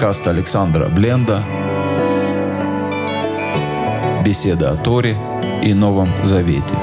Подкаст Александра Бленда. Беседа о Торе и Новом Завете.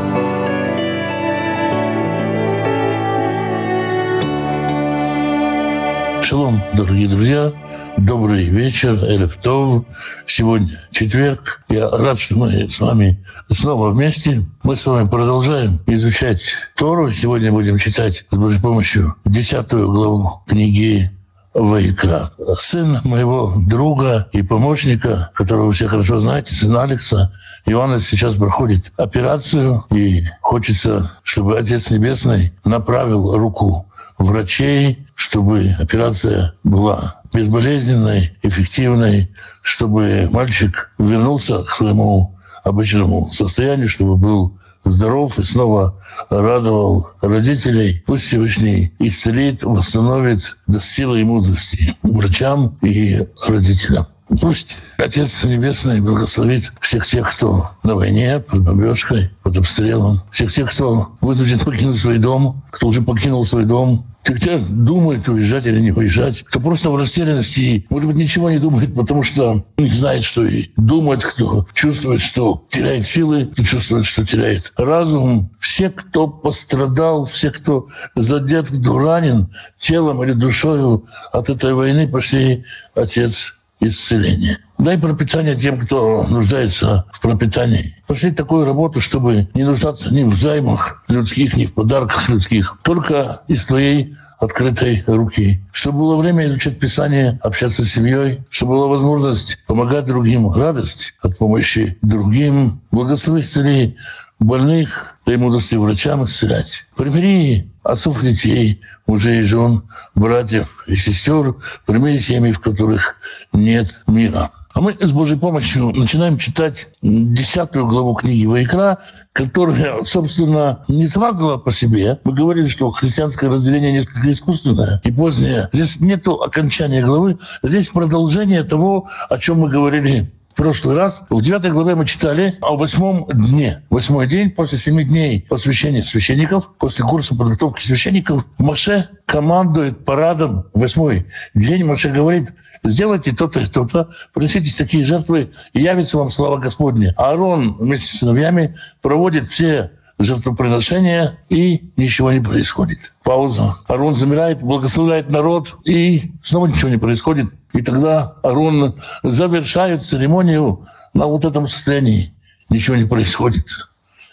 Шалом, дорогие друзья. Добрый вечер, Элефтов. Сегодня четверг. Я рад, что мы с вами снова вместе. Мы с вами продолжаем изучать Тору. Сегодня будем читать с Божьей помощью десятую главу книги Вайкра. Сын моего друга и помощника, которого вы все хорошо знаете, сын Алекса, Иоанн сейчас проходит операцию, и хочется, чтобы Отец Небесный направил руку врачей, чтобы операция была безболезненной, эффективной, чтобы мальчик вернулся к своему обычному состоянию, чтобы был здоров и снова радовал родителей. Пусть Всевышний исцелит, восстановит, даст силы и мудрости врачам и родителям. Пусть Отец Небесный благословит всех тех, кто на войне, под бомбежкой, под обстрелом, всех тех, кто вынужден покинуть свой дом, кто уже покинул свой дом, кто думает, уезжать или не уезжать, кто просто в растерянности, может быть, ничего не думает, потому что не знает, что и думает, кто чувствует, что теряет силы, кто чувствует, что теряет разум. Все, кто пострадал, все, кто задет, кто ранен телом или душою от этой войны, пошли Отец исцеления. Дай пропитание тем, кто нуждается в пропитании. Пошли такую работу, чтобы не нуждаться ни в займах людских, ни в подарках людских, только из твоей открытой руки. Чтобы было время изучать Писание, общаться с семьей, чтобы была возможность помогать другим, радость от помощи другим, благослови исцели больных, дай мудрости врачам исцелять. Примири отцов детей, мужей и жен, братьев и сестер, примири семьи, в которых нет мира. А мы с Божьей помощью начинаем читать десятую главу книги Вайкра, которая, собственно, не сама глава по себе. Мы говорили, что христианское разделение несколько искусственное и позднее. Здесь нет окончания главы, здесь продолжение того, о чем мы говорили прошлый раз в девятой главе мы читали о восьмом дне. Восьмой день после семи дней посвящения священников, после курса подготовки священников, Маше командует парадом. Восьмой день Маше говорит, сделайте то-то и то-то, принесите такие жертвы, и явится вам слава Господня. Аарон вместе с сыновьями проводит все жертвоприношения, и ничего не происходит. Пауза. Арон замирает, благословляет народ, и снова ничего не происходит. И тогда Арон завершает церемонию на вот этом состоянии. Ничего не происходит.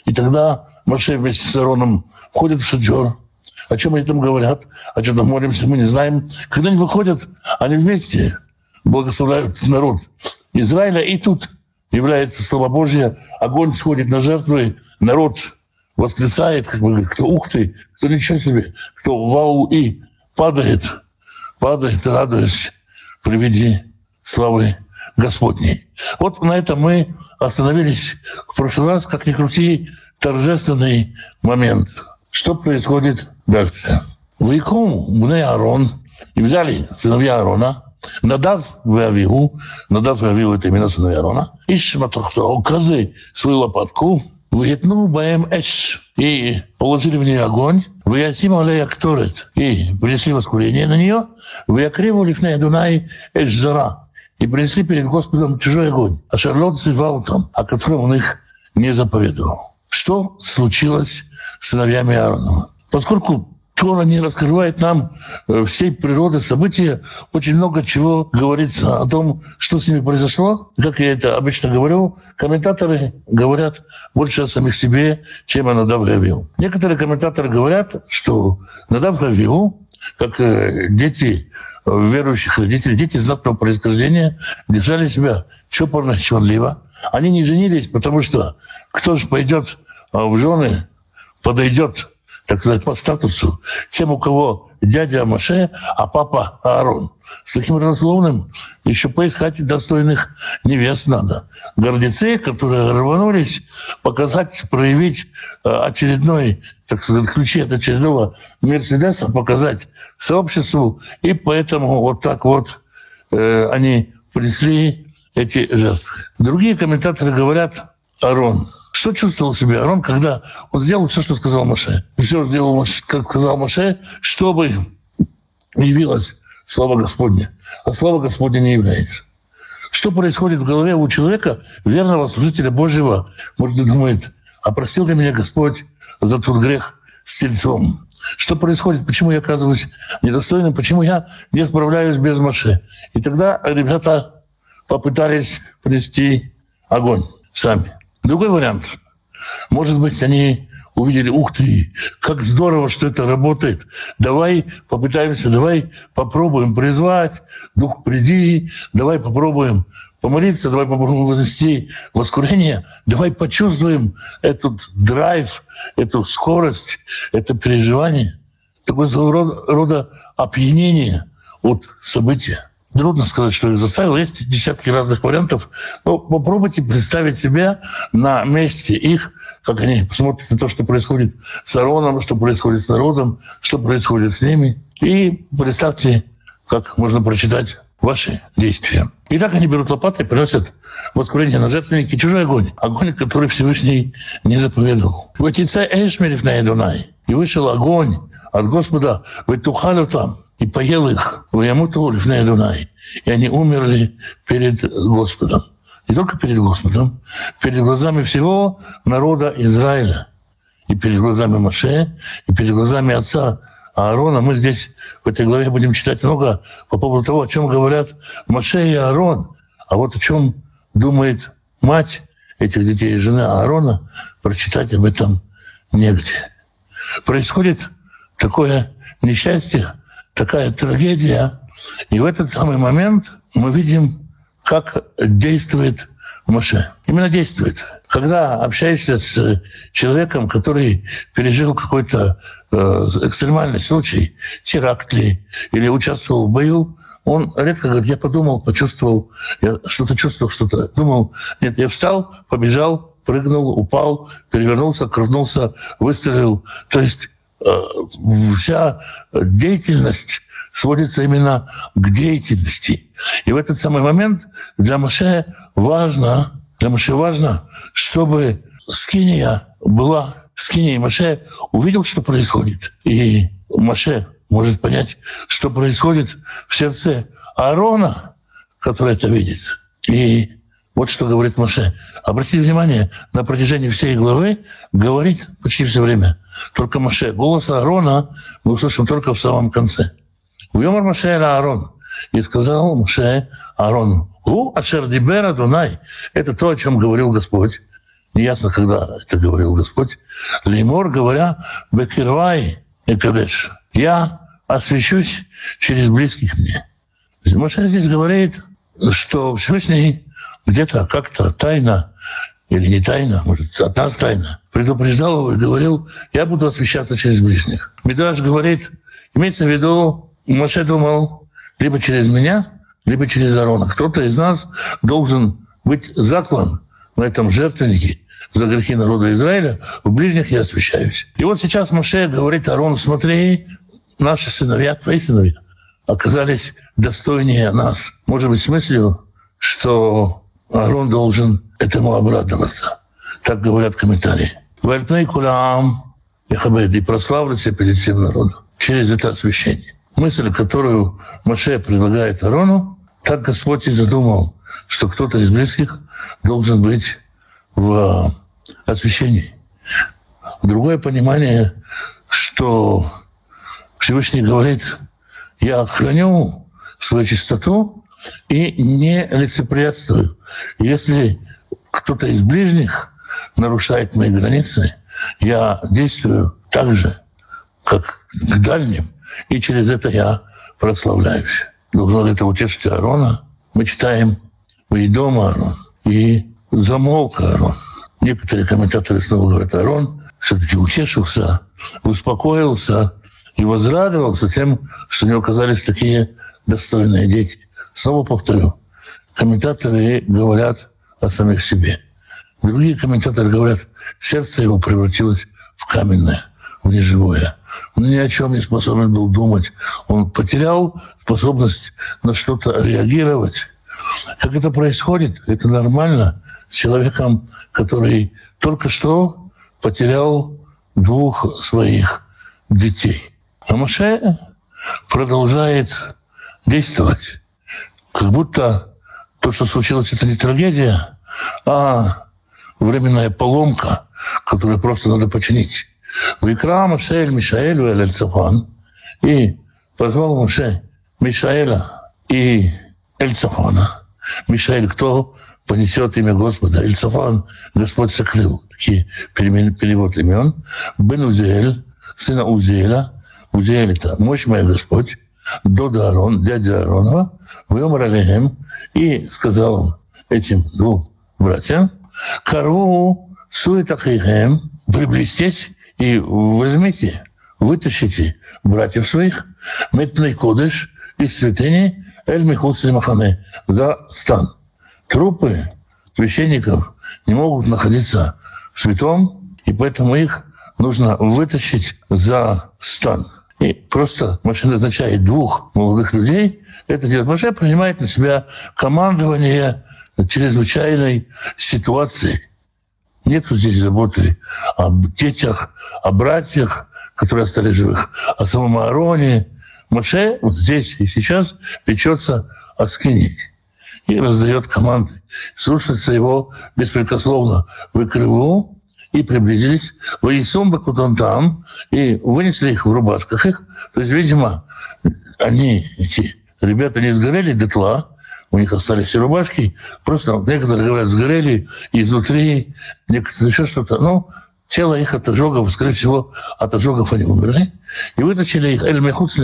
И тогда Маше вместе с Ароном входят в шатер. О чем они там говорят, о чем там молимся, мы не знаем. Когда они выходят, они вместе благословляют народ Израиля. И тут является слава Божья, огонь сходит на жертвы, народ восклицает, как бы говорит, кто ух ты, кто ничего себе, кто вау и падает, падает, радуясь при виде славы Господней. Вот на этом мы остановились в прошлый раз, как ни крути, торжественный момент. Что происходит дальше? Вайком мне Аарон, и взяли сыновья Аарона, Надав в Надав в это именно сыновья Аарона, и шматохто, каждый свою лопатку, Вытнул баем эш. И положили в нее огонь. Ваятим алея кторет. И принесли воскурение на нее. Ваякриву лифней Дунай эш зара. И принесли перед Господом чужой огонь. А Шарлот зывал там, о котором он их не заповедовал. Что случилось с сыновьями Аарона? Поскольку Тора не раскрывает нам э, всей природы события. Очень много чего говорится о том, что с ними произошло. Как я это обычно говорю, комментаторы говорят больше о самих себе, чем о Надав Гавиу. Некоторые комментаторы говорят, что Надав Гавиу, как э, дети верующих родителей, дети знатного происхождения, держали себя чопорно, чванливо. Они не женились, потому что кто же пойдет в жены, подойдет так сказать, по статусу тем, у кого дядя Маше, а папа Аарон. С таким родословным еще поискать достойных невест надо. Гордецы, которые рванулись показать, проявить э, очередной, так сказать, ключи от очередного Мерседеса, показать сообществу, и поэтому вот так вот э, они принесли эти жертвы. Другие комментаторы говорят, Аарон – что чувствовал себя Арон, когда он сделал все, что сказал Маше? Все сделал, как сказал Маше, чтобы явилась слава Господня. А слава Господня не является. Что происходит в голове у человека, верного служителя Божьего? Может, он думает, а простил ли меня Господь за тот грех с тельцом? Что происходит? Почему я оказываюсь недостойным? Почему я не справляюсь без Маше? И тогда ребята попытались принести огонь сами. Другой вариант. Может быть, они увидели, ух ты, как здорово, что это работает. Давай попытаемся, давай попробуем призвать, Дух приди, давай попробуем помолиться, давай попробуем вознести воскурение, давай почувствуем этот драйв, эту скорость, это переживание, такое рода, рода опьянение от события. Трудно сказать, что их заставил. Есть десятки разных вариантов. Но попробуйте представить себя на месте их, как они посмотрят на то, что происходит с Ароном, что происходит с народом, что происходит с ними. И представьте, как можно прочитать ваши действия. И так они берут лопаты и приносят воскурение на жертвенники чужой огонь. Огонь, который Всевышний не заповедовал. «Ватица эшмерев на Эдунай». И вышел огонь от Господа, «Вы тухалю там» и поел их в Ямуту Лифней Дунай. И они умерли перед Господом. Не только перед Господом, перед глазами всего народа Израиля. И перед глазами Маше, и перед глазами отца Аарона. Мы здесь в этой главе будем читать много по поводу того, о чем говорят Маше и Аарон. А вот о чем думает мать этих детей и жена Аарона, прочитать об этом негде. Происходит такое несчастье, такая трагедия. И в этот самый момент мы видим, как действует Моше. Именно действует. Когда общаешься с человеком, который пережил какой-то э, экстремальный случай, теракт ли, или участвовал в бою, он редко говорит, я подумал, почувствовал, я что-то чувствовал, что-то думал. Нет, я встал, побежал, прыгнул, упал, перевернулся, крутнулся, выстрелил. То есть вся деятельность сводится именно к деятельности. И в этот самый момент для Маше важно, для Маше важно, чтобы скиния была скиния. Маше увидел, что происходит. И Маше может понять, что происходит в сердце Аарона, который это видит. И вот что говорит Моше. Обратите внимание, на протяжении всей главы говорит почти все время только Моше. Голос Аарона мы услышим только в самом конце. Уйомар Моше это Аарон. И сказал Моше Аарону, «У Ашер Дибера Дунай» — это то, о чем говорил Господь. Неясно, когда это говорил Господь. Леймор, говоря, «Бекирвай и Кадеш» — «Я освящусь через близких мне». Моше здесь говорит, что Всевышний где-то как-то тайно или не тайно, может, от нас тайно, предупреждал и говорил, я буду освещаться через ближних. Медраж говорит, имеется в виду, Моше думал, либо через меня, либо через Арона. Кто-то из нас должен быть заклан на этом жертвеннике за грехи народа Израиля, в ближних я освящаюсь. И вот сейчас Моше говорит Арону, смотри, наши сыновья, твои сыновья, оказались достойнее нас. Может быть, с мыслью, что Аарон должен этому обрадоваться. Так говорят комментарии. Вальпней кулаам и прославлюсь перед всем народом через это освящение. Мысль, которую Маше предлагает Арону, так Господь и задумал, что кто-то из близких должен быть в освящении. Другое понимание, что Всевышний говорит, я охраню свою чистоту и не лицеприятствую. Если кто-то из ближних нарушает мои границы, я действую так же, как к дальним, и через это я прославляюсь. Должно ли это утешить Аарона? Мы читаем «Вы дома, Аарон» и «Замолк Аарон». Некоторые комментаторы снова говорят, Аарон все-таки утешился, успокоился и возрадовался тем, что у него оказались такие достойные дети. Снова повторю, комментаторы говорят о самих себе. Другие комментаторы говорят, сердце его превратилось в каменное, в неживое. Он ни о чем не способен был думать. Он потерял способность на что-то реагировать. Как это происходит? Это нормально с человеком, который только что потерял двух своих детей. А Маше продолжает действовать. Как будто то, что случилось, это не трагедия, а временная поломка, которую просто надо починить. Викра Моше Мишаэль Эль Цафан и позвал Моше Мишаэля и Эльцафана. Мишаэль кто? Понесет имя Господа. Эльцафан Господь сокрыл. Такие перевод имен. Бен Узель, сына Узеля. Узель это мощь моя Господь. Дода Аарон, дядя Ааронова. Вымер Алехем. И сказал этим двум братьям, Карву суетахихем, приблизьтесь и возьмите, вытащите братьев своих, метный кодыш из святыни Эль Махане за стан. Трупы священников не могут находиться в святом, и поэтому их нужно вытащить за стан. И просто Маше назначает двух молодых людей это делать. Маше принимает на себя командование чрезвычайной ситуации. Нет здесь заботы об детях, о братьях, которые остались живых, о самом Аароне. Маше вот здесь и сейчас печется о скине и раздает команды. Слушается его беспрекословно. Вы криву и приблизились. Бакутон там и вынесли их в рубашках их. То есть, видимо, они, эти ребята, не сгорели дотла, у них остались рубашки. Просто некоторые, говорят, сгорели изнутри, некоторые еще что-то. Ну, тело их от ожогов, скорее всего, от ожогов они умерли. И вытащили их эль мехуц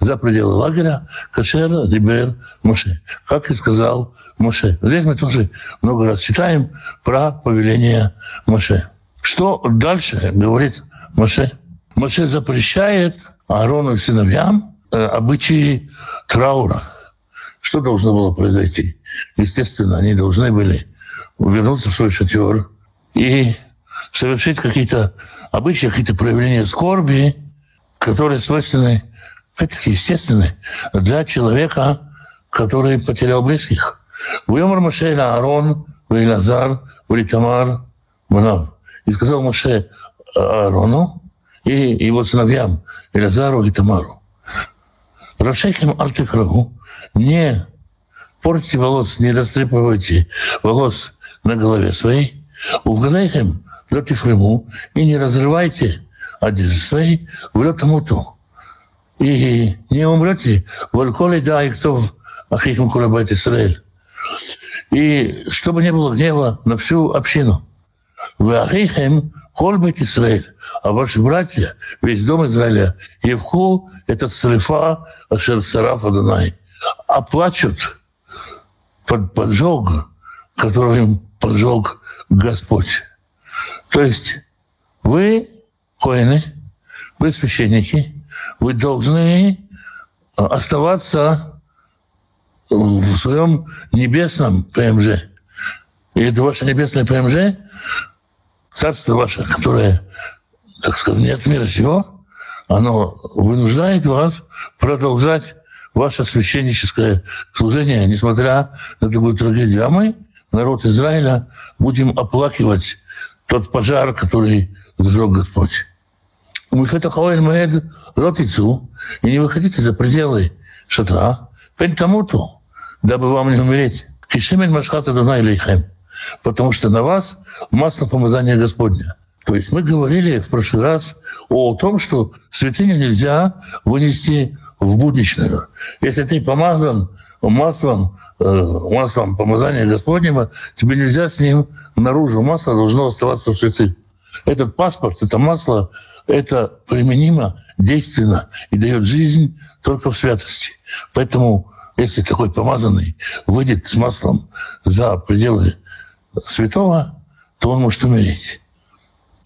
за пределы лагеря кашер рибер Моше. Как и сказал Моше. Здесь мы тоже много раз читаем про повеление Моше. Что дальше говорит Моше? Моше запрещает Аарону и сыновьям э, обычаи траура – что должно было произойти? Естественно, они должны были вернуться в свой шатер и совершить какие-то обычаи, какие-то проявления скорби, которые свойственны, опять-таки, естественны для человека, который потерял близких. Вымер Моше Аарон, Вейлазар, Вритамар, Банав. И сказал Моше Аарону и его сыновьям, Илазару и Тамару. Рашеким альтифрагу, не портите волос, не растрепывайте волос на голове своей, угадайхем лед и фрему, и не разрывайте одежды своей в лед муту. И не умрете, вольколи да и кто ахихим курабайт Израиль. И чтобы не было гнева на всю общину. Вы ахихем колбайт Израиль. А ваши братья, весь дом Израиля, Евху, этот срифа, ашер сараф Адонай оплачут под поджог, который им поджег Господь. То есть вы, коины, вы священники, вы должны оставаться в своем небесном ПМЖ. И это ваше небесное ПМЖ, царство ваше, которое, так сказать, не от мира сего, оно вынуждает вас продолжать ваше священническое служение, несмотря на такую трагедию. А мы, народ Израиля, будем оплакивать тот пожар, который зажег Господь. Ротицу, и не выходите за пределы шатра, пень тому-то, дабы вам не умереть. Кишемен Машхата Дунай Лейхем. Потому что на вас масло помазания Господня. То есть мы говорили в прошлый раз о том, что святыню нельзя вынести в будничную. Если ты помазан маслом, э, маслом помазания Господнего, тебе нельзя с ним наружу. Масло должно оставаться в святых. Этот паспорт, это масло, это применимо, действенно и дает жизнь только в святости. Поэтому, если такой помазанный выйдет с маслом за пределы святого, то он может умереть.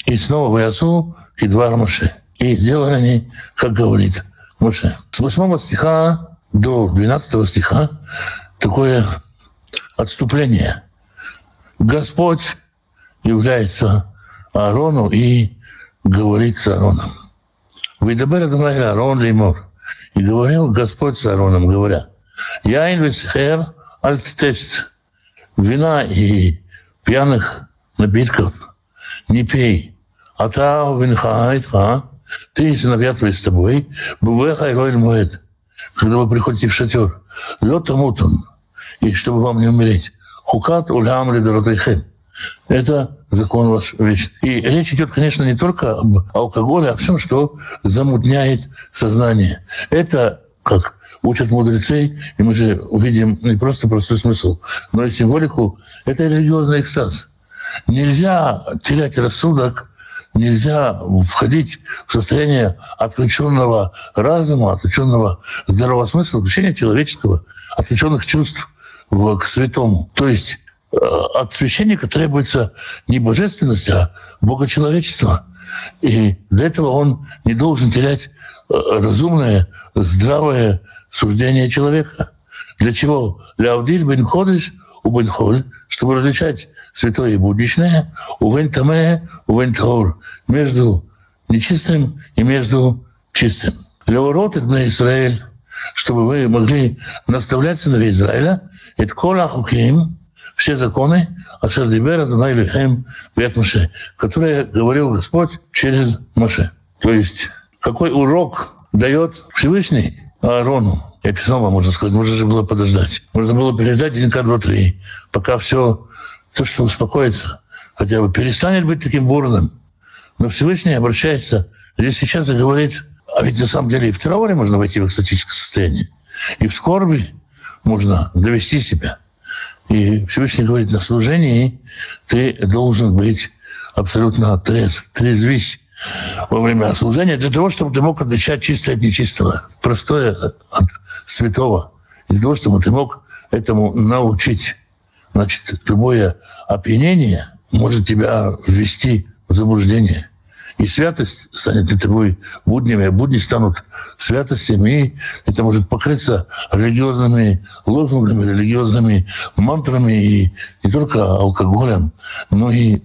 И снова в Ясу и два Рамаши. И сделали они, как говорит Моше. С 8 стиха до 12 стиха такое отступление. Господь является Аарону и говорит с Аароном. Выдабер Адонай Аарон Леймор. И говорил Господь с Аароном, говоря, «Я инвесхер альцтест, вина и пьяных напитков не пей, а та винха айтха, ты и сыновья твои с тобой, бывеха и ройль моет, когда вы приходите в шатер, лед и чтобы вам не умереть, хукат улям лидоротайхем. Это закон ваш вечный. И речь идет, конечно, не только об алкоголе, а о всем, что замутняет сознание. Это, как учат мудрецы, и мы же увидим не просто простой смысл, но и символику, это религиозный экстаз. Нельзя терять рассудок, нельзя входить в состояние отключенного разума, отключенного здравого смысла, отключения человеческого, отключенных чувств к святому. То есть э, от священника требуется не божественность, а богочеловечество. И для этого он не должен терять э, разумное, здравое суждение человека. Для чего? Для Авдиль бен Ходыш у бен Холь, чтобы различать святое и будничное, у вен таме, у вен таур, между нечистым и между чистым. Леворот это Израиль, чтобы вы могли наставлять сыновей Израиля, это кола хуким, все законы, Ашер Дибер, Адонай Лихем, Бет Маше, которые говорил Господь через Маше. То есть, какой урок дает Всевышний Аарону. Я писал вам, можно сказать, можно же было подождать. Можно было переждать денька два-три, пока все, то, что успокоится, хотя бы перестанет быть таким бурным. Но Всевышний обращается здесь сейчас и говорит, а ведь на самом деле и в трауре можно войти в экстатическое состояние, и в скорби можно довести себя. И Всевышний говорит, на служении ты должен быть абсолютно трезв, трезвись во время служения для того, чтобы ты мог отличать чистое от нечистого, простое от святого, для того, чтобы ты мог этому научить. Значит, любое опьянение может тебя ввести в заблуждение. И святость станет для тобой буднями, а будни станут святостями, и это может покрыться религиозными лозунгами, религиозными мантрами, и не только алкоголем, но и э,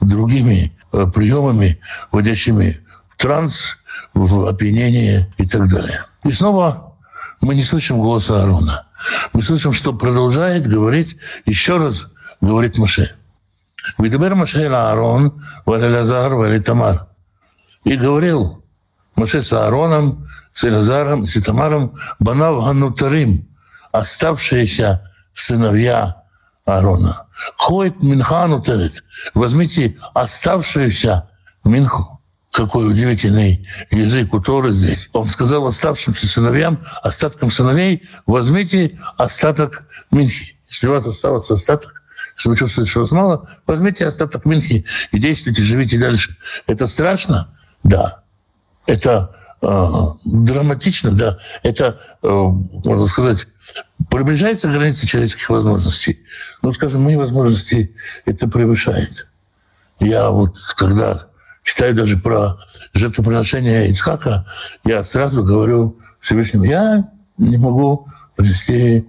другими приемами, вводящими в транс, в опьянение и так далее. И снова мы не слышим голоса Аарона. Мы слышим, что продолжает говорить, еще раз говорит Маше. Видабер Маше Аарон, Валилазар, Валитамар. И говорил Маше с Аароном, с Элазаром и с Тамаром, Банав Ганутарим, оставшиеся сыновья Аарона. Ходит Минхану Терет. Возьмите оставшуюся Минху. Какой удивительный язык у Торы здесь. Он сказал оставшимся сыновьям, остаткам сыновей, возьмите остаток Минхи. Если у вас осталось остаток, если вы чувствуете, что вас мало, возьмите остаток Минхи и действуйте, живите дальше. Это страшно? Да. Это драматично, да. Это, э, можно сказать, приближается граница человеческих возможностей. Ну, скажем, мои возможности это превышает. Я вот, когда читаю даже про жертвоприношение Ицхака, я сразу говорю Всевышнему, я не могу принести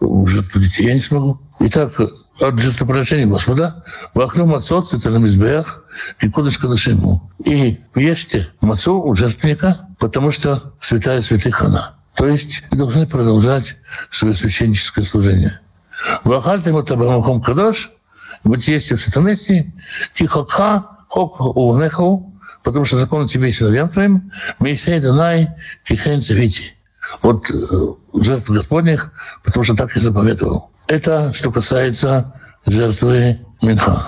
жертву детей, я не смогу. Итак, от жертвоприношения Господа, вокруг мацот, это на мизбеях, кодыш кадашиму. И ешьте мацу у жертвенника, потому что святая святых она. То есть должны продолжать свое священническое служение. Вахальтем это Бамахом Кадош, быть есть в этом месте, тихоха, хок увнеху, потому что закон тебе и сыновьям твоим, Мейсей Данай, Тихен Цевити. Вот э, жертв Господних, потому что так и заповедовал. Это что касается жертвы Минха.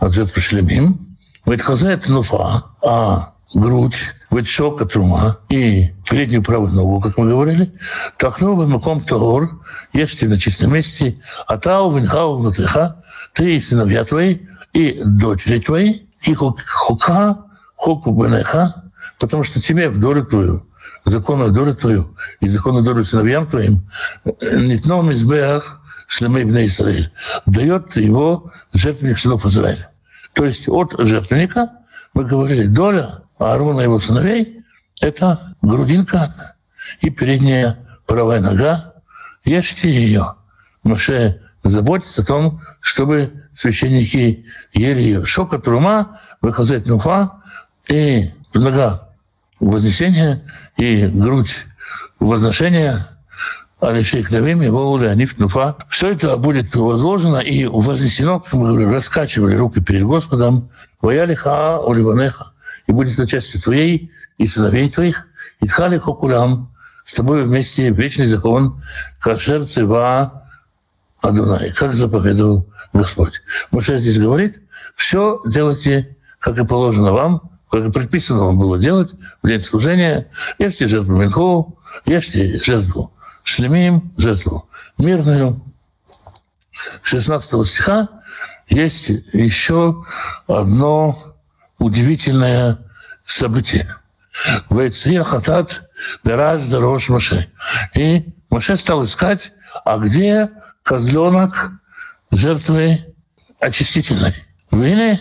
От жертвы Шлемим. Вайтхазет Нуфа, а грудь, вытшока трума и переднюю правую ногу, как мы говорили, тахнул маком таур, ешьте на чистом месте, а тау винхау внутриха, ты и сыновья твои, и дочери твои, и хука, хуку бенеха, потому что тебе в долю твою, законную долю твою и законную долю сыновьям твоим, нитном избех шлемей бне Израиль, дает его жертвенник сынов Израиля. То есть от жертвенника мы говорили, доля Аарона и его сыновей – это грудинка и передняя правая нога. Ешьте ее. Маше заботится о том, чтобы священники ели ее. Шока трума, выхазет нуфа и нога вознесения и грудь возношения Алишей Кнавим, его Леонид Нуфа. Все это будет возложено и вознесено, как мы говорим, раскачивали руки перед Господом. Ваялиха Оливанеха и будет это частью твоей и сыновей твоих, и тхали хокулям, с тобой вместе вечный закон Кашер Цива Адунай, как заповедовал Господь. Моше здесь говорит, все делайте, как и положено вам, как и предписано вам было делать в день служения. Ешьте жертву Минху, ешьте жертву Шлемим, жертву мирную. 16 стиха есть еще одно удивительное событие. Вейцир хатат дараж дорож Маше. И Маше стал искать, а где козленок жертвы очистительной. Вины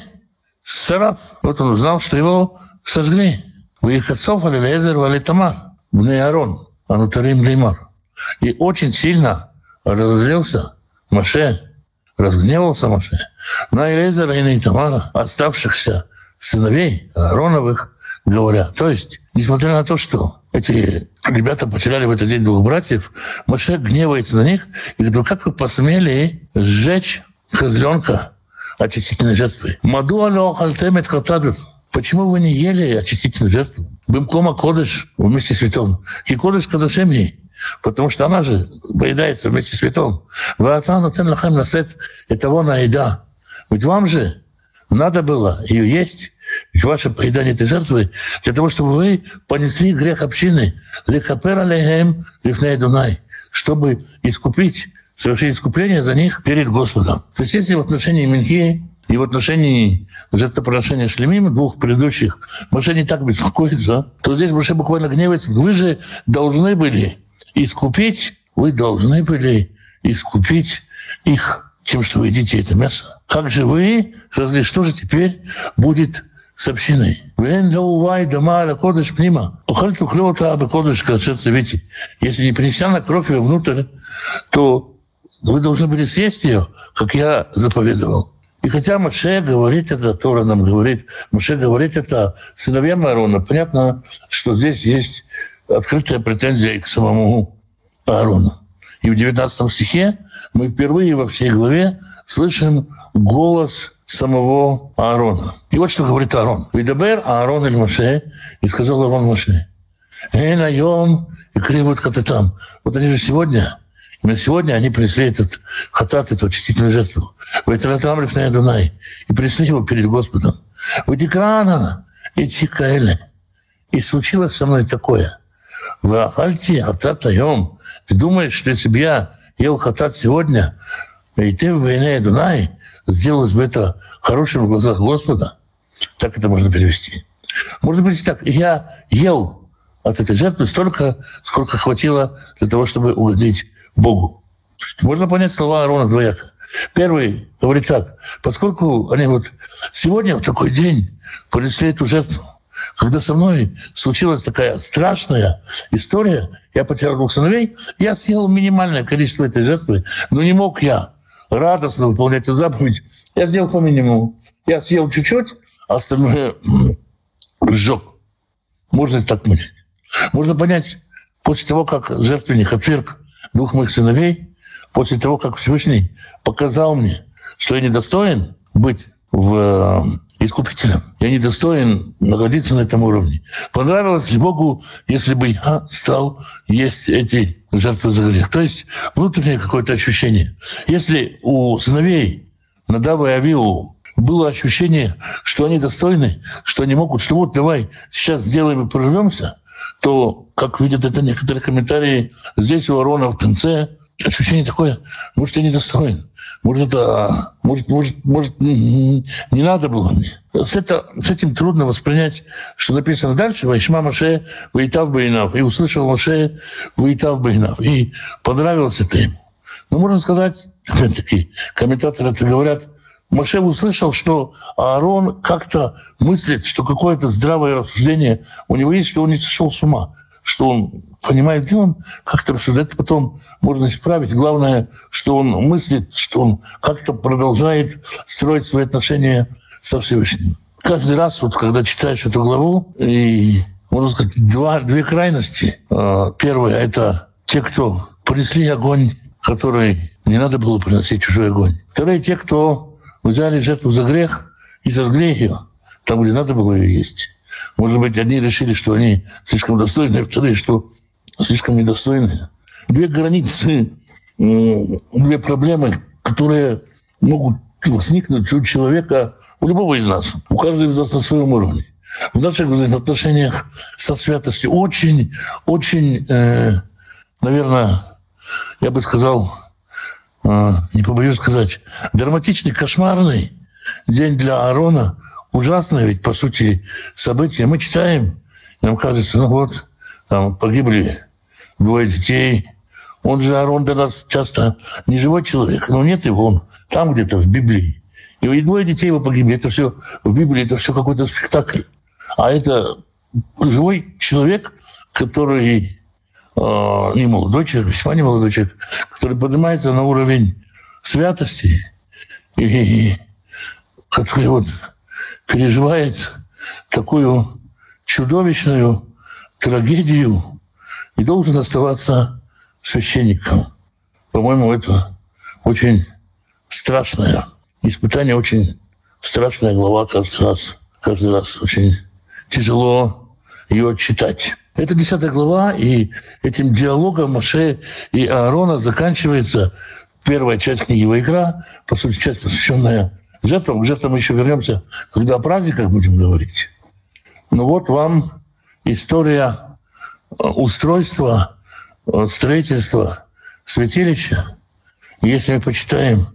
Сараф. Вот он узнал, что его сожгли. У их отцов Алилезер Валитамар, Бне Арон, Анутарим Лимар. И очень сильно разозлился Маше, разгневался Маше на Элезера и на Итамара, оставшихся сыновей Аароновых, говоря. То есть, несмотря на то, что эти ребята потеряли в этот день двух братьев, Маше гневается на них и говорит, ну как вы посмели сжечь козленка очистительной жертвы? Маду хатадут. Почему вы не ели очистительную жертву? Бымкома кодыш вместе с святом. И кодыш кадашеми. Потому что она же поедается вместе с насет это вон еда. Ведь вам же надо было ее есть, ведь ваше поедание этой жертвы, для того, чтобы вы понесли грех общины, дунай, чтобы искупить, совершить искупление за них перед Господом. То есть если в отношении Минхи и в отношении жертвоприношения Шлемима, двух предыдущих, Моше не так беспокоится, то здесь Моше буквально гневается. Вы же должны были искупить, вы должны были искупить их тем, что вы едите это мясо. Как же вы, что же теперь будет с общиной? Если не принеся на кровь ее внутрь, то вы должны были съесть ее, как я заповедовал. И хотя Маше говорит это, Тора нам говорит, Маше говорит это сыновьям Аарона, понятно, что здесь есть открытая претензия к самому Аарону. И в 19 стихе мы впервые во всей главе слышим голос самого Аарона. И вот что говорит Аарон. «Видабер Аарон эль Моше, и сказал Аарон Моше, «Эй, наем, и кребут хататам». Вот они же сегодня, именно сегодня они принесли этот хатат, эту очистительную жертву. «Ветратам лифней Дунай», и принесли его перед Господом. «Ватикрана, и тикаэле». И случилось со мной такое. «Вы ахальти хатат наем». Ты думаешь, бы я ел хатат сегодня, и ты в Байне Дунай, сделалось бы это хорошим в глазах Господа. Так это можно перевести. Может быть так, я ел от этой жертвы столько, сколько хватило для того, чтобы угодить Богу. Можно понять слова Аарона двояко. Первый говорит так, поскольку они вот сегодня в такой день понесли эту жертву, когда со мной случилась такая страшная история, я потерял двух сыновей, я съел минимальное количество этой жертвы, но не мог я радостно выполнять эту заповедь. Я сделал по минимуму. Я съел чуть-чуть, а остальное сжег. Можно так понять. Можно понять, после того, как жертвенник отверг двух моих сыновей, после того, как Всевышний показал мне, что я недостоин быть в искупителем. Я недостоин находиться на этом уровне. Понравилось ли Богу, если бы я стал есть эти жертвы за грех? То есть внутреннее какое-то ощущение. Если у сыновей Надава и Авиу было ощущение, что они достойны, что они могут, что вот давай сейчас сделаем и прорвемся, то, как видят это некоторые комментарии, здесь у Арона в конце ощущение такое, может, я недостоин. Может, это, может, может, может, не надо было. С, это, с этим трудно воспринять, что написано дальше. Вайшма Маше Ваитав Бейнав. И услышал Маше Ваитав Бейнав. И понравилось это ему. Но можно сказать, опять-таки, комментаторы это говорят, Маше услышал, что Аарон как-то мыслит, что какое-то здравое рассуждение у него есть, что он не сошел с ума, что он понимает, он как-то рассуждать, потом можно исправить. Главное, что он мыслит, что он как-то продолжает строить свои отношения со Всевышним. Каждый раз, вот, когда читаешь эту главу, и, можно сказать, два, две крайности. А, первое – это те, кто принесли огонь, который не надо было приносить чужой огонь. Второе – те, кто взяли жертву за грех и сожгли ее там, где надо было ее есть. Может быть, одни решили, что они слишком достойны, а вторые, что слишком недостойные. Две границы, две проблемы, которые могут возникнуть у человека, у любого из нас, у каждого из нас на своем уровне. В наших взаимоотношениях со святостью очень, очень, э, наверное, я бы сказал, э, не побоюсь сказать, драматичный, кошмарный день для Аарона. Ужасное ведь, по сути, событие. Мы читаем, нам кажется, ну вот, там погибли двое детей. Он же, Аарон для нас часто не живой человек, но нет его, он там где-то в Библии. И двое детей его погибли. Это все в Библии, это все какой-то спектакль. А это живой человек, который э, не молодой человек, весьма не молодой человек, который поднимается на уровень святости и который вот переживает такую чудовищную трагедию и должен оставаться священником. По-моему, это очень страшное испытание, очень страшная глава каждый раз. Каждый раз очень тяжело ее читать. Это десятая глава, и этим диалогом Маше и Аарона заканчивается первая часть книги Вайкра, по сути, часть, посвященная жертвам. К жертвам еще вернемся, когда о праздниках будем говорить. Ну вот вам история э, устройства, э, строительства святилища. Если мы почитаем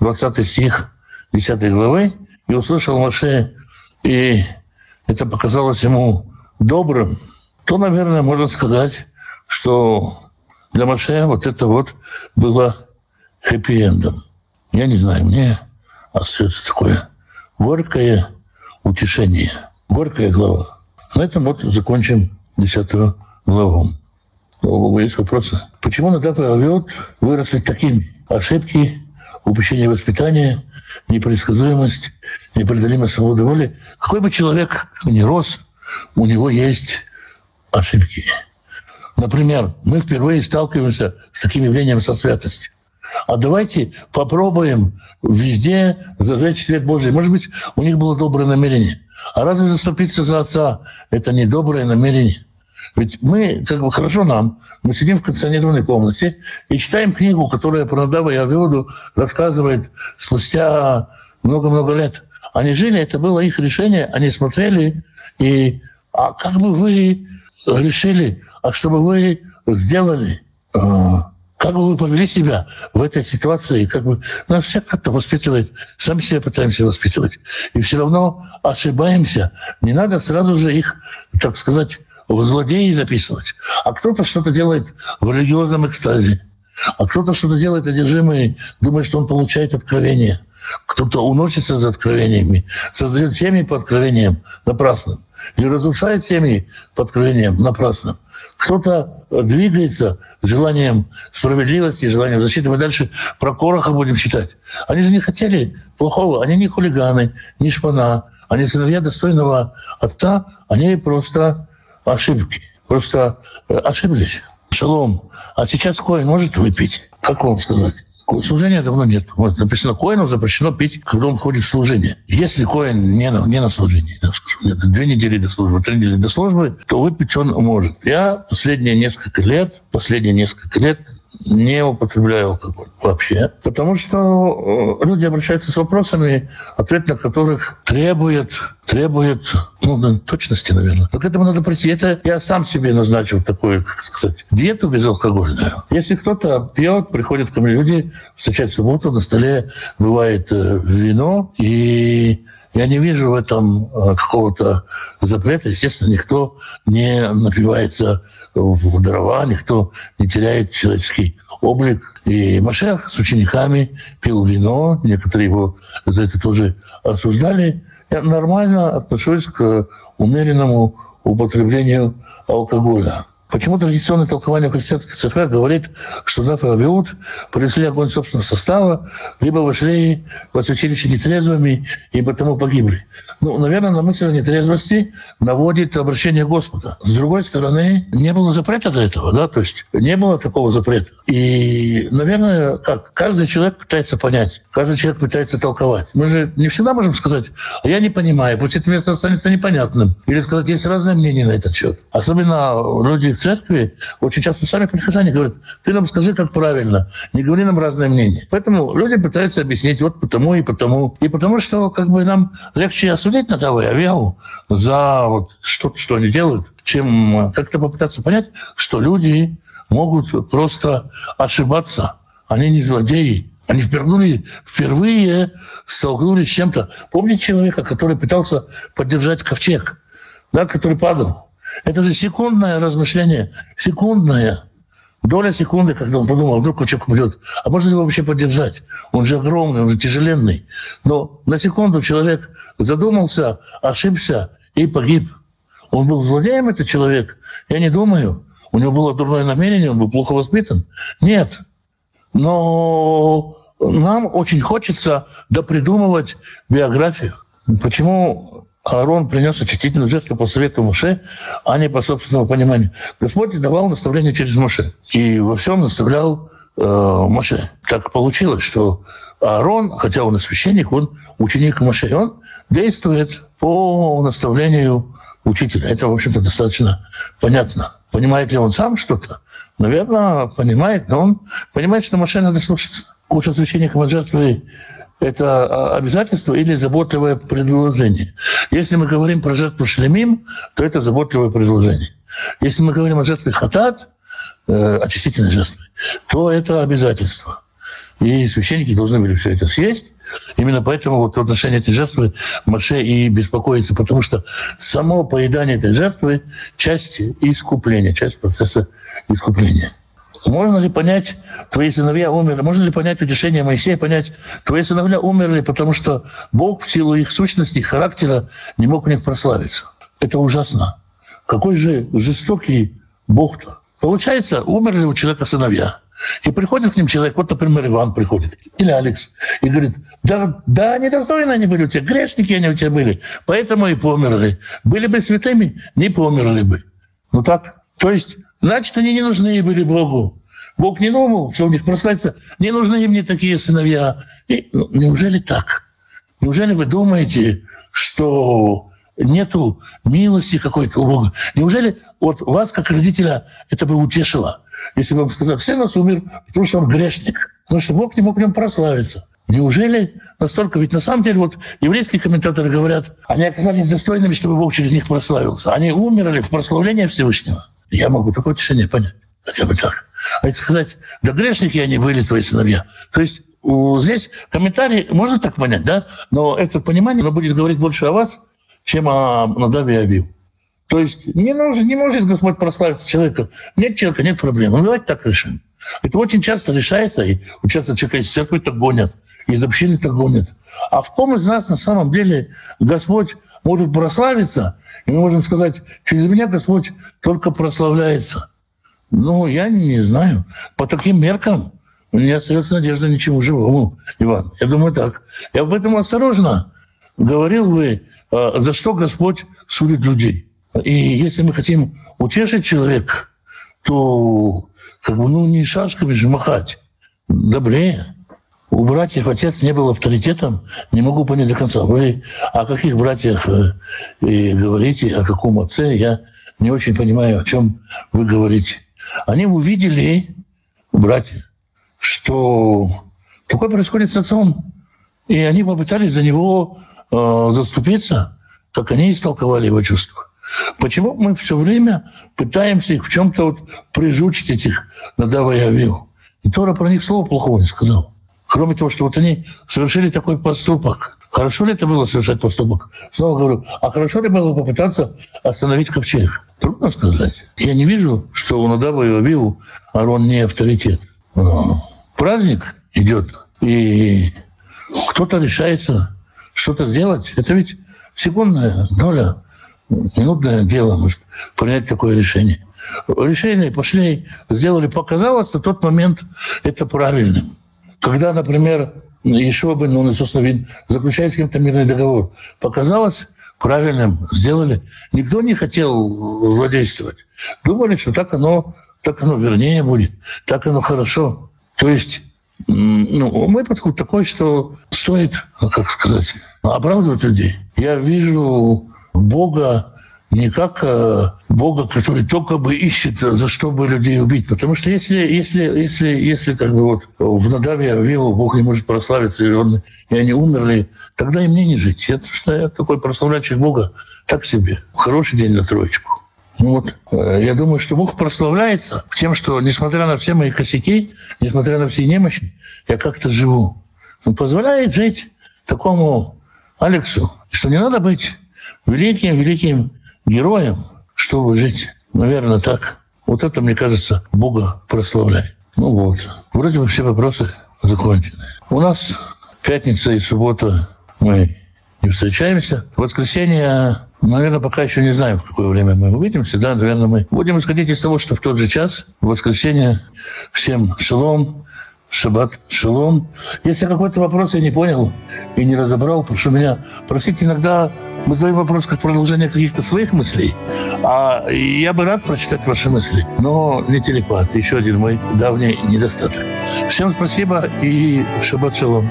20 стих 10 главы, и услышал Маше, и это показалось ему добрым, то, наверное, можно сказать, что для Маше вот это вот было хэппи-эндом. Я не знаю, мне остается такое горькое утешение, горькая глава. На этом вот закончим десятую главу. Есть вопросы? Почему Надав и Авиот выросли такими? Ошибки, упущение воспитания, непредсказуемость, непреодолимая свобода воли. Какой бы человек ни рос, у него есть ошибки. Например, мы впервые сталкиваемся с таким явлением со святостью. А давайте попробуем везде зажечь свет Божий. Может быть, у них было доброе намерение. А разве заступиться за отца – это не доброе намерение? Ведь мы, как бы хорошо нам, мы сидим в кондиционированной комнате и читаем книгу, которая про Надава и Авиоду рассказывает спустя много-много лет. Они жили, это было их решение, они смотрели, и а как бы вы решили, а чтобы вы сделали, а, как бы вы повели себя в этой ситуации, как бы нас всех как-то воспитывает, сами себя пытаемся воспитывать, и все равно ошибаемся. Не надо сразу же их, так сказать, в злодеи записывать. А кто-то что-то делает в религиозном экстазе. А кто-то что-то делает одержимый, думает, что он получает откровение. Кто-то уносится за откровениями, создает семьи по откровениям напрасным. Или разрушает семьи по откровениям напрасным. Кто-то двигается желанием справедливости, желанием защиты. Мы дальше про Короха будем читать. Они же не хотели плохого. Они не хулиганы, не шпана. Они сыновья достойного отца. Они просто ошибки. Просто э, ошиблись. Шалом. А сейчас Коин может выпить? Как вам сказать? Служения давно нет. Вот написано, коину запрещено пить, когда он ходит в служение. Если коин не на, не на служении, да, скажем, нет, две недели до службы, три недели до службы, то выпить он может. Я последние несколько лет, последние несколько лет не употребляю алкоголь вообще, потому что э, люди обращаются с вопросами, ответ на которых требует, требует ну, точности, наверное. Но к этому надо прийти. Это я сам себе назначил такую, как сказать, диету безалкогольную. Если кто-то пьет, приходят ко мне люди, встречать субботу, на столе бывает э, вино, и я не вижу в этом э, какого-то запрета. Естественно, никто не напивается в дрова, никто не теряет человеческий облик. И Машех с учениками пил вино, некоторые его за это тоже осуждали. Я нормально отношусь к умеренному употреблению алкоголя. Почему традиционное толкование христианской церкви говорит, что Даф и Авиуд принесли огонь собственного состава, либо вошли в святилище нетрезвыми и потому погибли? Ну, наверное, на мысль о нетрезвости наводит обращение Господа. С другой стороны, не было запрета до этого, да, то есть не было такого запрета. И, наверное, как каждый человек пытается понять, каждый человек пытается толковать. Мы же не всегда можем сказать, а я не понимаю, пусть это место останется непонятным. Или сказать, есть разные мнения на этот счет. Особенно люди в церкви очень часто сами прихожане говорят, ты нам скажи, как правильно, не говори нам разное мнение. Поэтому люди пытаются объяснить вот потому и потому. И потому что как бы нам легче осудить на того Авиау за вот что-то, что они делают, чем как-то попытаться понять, что люди могут просто ошибаться. Они не злодеи. Они впервые, впервые столкнулись с чем-то. Помните человека, который пытался поддержать ковчег, да, который падал? Это же секундное размышление, секундное. Доля секунды, когда он подумал, вдруг ковчег упадет. А можно его вообще поддержать? Он же огромный, он же тяжеленный. Но на секунду человек задумался, ошибся и погиб. Он был злодеем, этот человек? Я не думаю. У него было дурное намерение, он был плохо воспитан. Нет. Но нам очень хочется допридумывать биографию. Почему Аарон принес очистительную жертву по совету Моше, а не по собственному пониманию? Господь давал наставление через Моше. И во всем наставлял э, Моше. Так получилось, что Аарон, хотя он и священник, он ученик Моше. Он действует по наставлению учителя. Это, в общем-то, достаточно понятно. Понимает ли он сам что-то? Наверное, понимает, но он понимает, что машина надо слушаться. Куча священников от жертвы – это обязательство или заботливое предложение. Если мы говорим про жертву шлемим, то это заботливое предложение. Если мы говорим о жертве хатат, э, очистительной жертвы, то это обязательство. И священники должны были все это съесть. Именно поэтому вот в отношении этой жертвы Маше и беспокоится, потому что само поедание этой жертвы – часть искупления, часть процесса искупления. Можно ли понять, твои сыновья умерли? Можно ли понять утешение Моисея, понять, твои сыновья умерли, потому что Бог в силу их сущности, характера не мог у них прославиться? Это ужасно. Какой же жестокий Бог-то. Получается, умерли у человека сыновья – и приходит к ним человек, вот, например, Иван приходит, или Алекс, и говорит, да, да, недостойны они были у тебя, грешники они у тебя были, поэтому и померли. Были бы святыми, не померли бы. Ну так, то есть, значит, они не нужны были Богу. Бог не думал, что у них прославится, не нужны им не такие сыновья. И, ну, неужели так? Неужели вы думаете, что нету милости какой-то у Бога? Неужели вот вас, как родителя, это бы утешило? если бы он сказал, все нас умер, потому что он грешник, потому что Бог не мог в нем прославиться. Неужели настолько? Ведь на самом деле вот еврейские комментаторы говорят, они оказались достойными, чтобы Бог через них прославился. Они умерли в прославлении Всевышнего. Я могу такое решение понять. Хотя бы так. А если сказать, да грешники они были, твои сыновья. То есть здесь комментарий можно так понять, да? Но это понимание оно будет говорить больше о вас, чем о Надаве и Абиве. То есть не, нужно, не может Господь прославиться человека. Нет человека, нет проблем. Ну, давайте так решим. Это очень часто решается, и часто человека из церкви так гонят, из общины так гонят. А в ком из нас на самом деле Господь может прославиться, и можем сказать, через меня Господь только прославляется. Ну, я не знаю. По таким меркам у меня остается надежда ничему живому, Иван. Я думаю так. Я об этом осторожно говорил бы, а, за что Господь судит людей. И если мы хотим утешить человека, то как бы, ну, не шашками же махать, добрее. У братьев отец не был авторитетом, не могу понять до конца. Вы о каких братьях э, и говорите, о каком отце, я не очень понимаю, о чем вы говорите. Они увидели, братья, что такое происходит с отцом. И они попытались за него э, заступиться, как они истолковали его чувства. Почему мы все время пытаемся их в чем-то вот прижучить этих Надава и Авил? И Тора про них слова плохого не сказал. Кроме того, что вот они совершили такой поступок. Хорошо ли это было совершать поступок? Снова говорю, а хорошо ли было попытаться остановить ковчег? Трудно сказать. Я не вижу, что у Надава и Авилу Арон не авторитет. Но праздник идет, и кто-то решается что-то сделать. Это ведь секундная доля минутное дело может принять такое решение. Решение пошли, сделали, показалось на тот момент это правильным. Когда, например, еще бы, ну, собственно, вид, заключает с кем-то мирный договор, показалось правильным, сделали. Никто не хотел злодействовать. Думали, что так оно, так оно вернее будет, так оно хорошо. То есть ну, мой подход такой, что стоит, как сказать, оправдывать людей. Я вижу Бога не как э, Бога, который только бы ищет, э, за что бы людей убить. Потому что если, если, если, если как бы вот в Надаве Авилу Бог не может прославиться, и, он, и они умерли, тогда и мне не жить. Я, что я такой прославляющий Бога так себе. Хороший день на троечку. Ну вот, э, я думаю, что Бог прославляется тем, что, несмотря на все мои косяки, несмотря на все немощи, я как-то живу. Он позволяет жить такому Алексу, что не надо быть великим-великим героем, чтобы жить. Наверное, так. Вот это, мне кажется, Бога прославляет. Ну вот. Вроде бы все вопросы закончены. У нас пятница и суббота мы не встречаемся. В воскресенье, наверное, пока еще не знаем, в какое время мы увидимся. Да, наверное, мы будем исходить из того, что в тот же час, в воскресенье, всем шалом, шаббат шалом. Если какой-то вопрос я не понял и не разобрал, прошу меня простить. Иногда мы задаем вопрос как продолжение каких-то своих мыслей, а я бы рад прочитать ваши мысли, но не телепат. Еще один мой давний недостаток. Всем спасибо и шаббат шалом.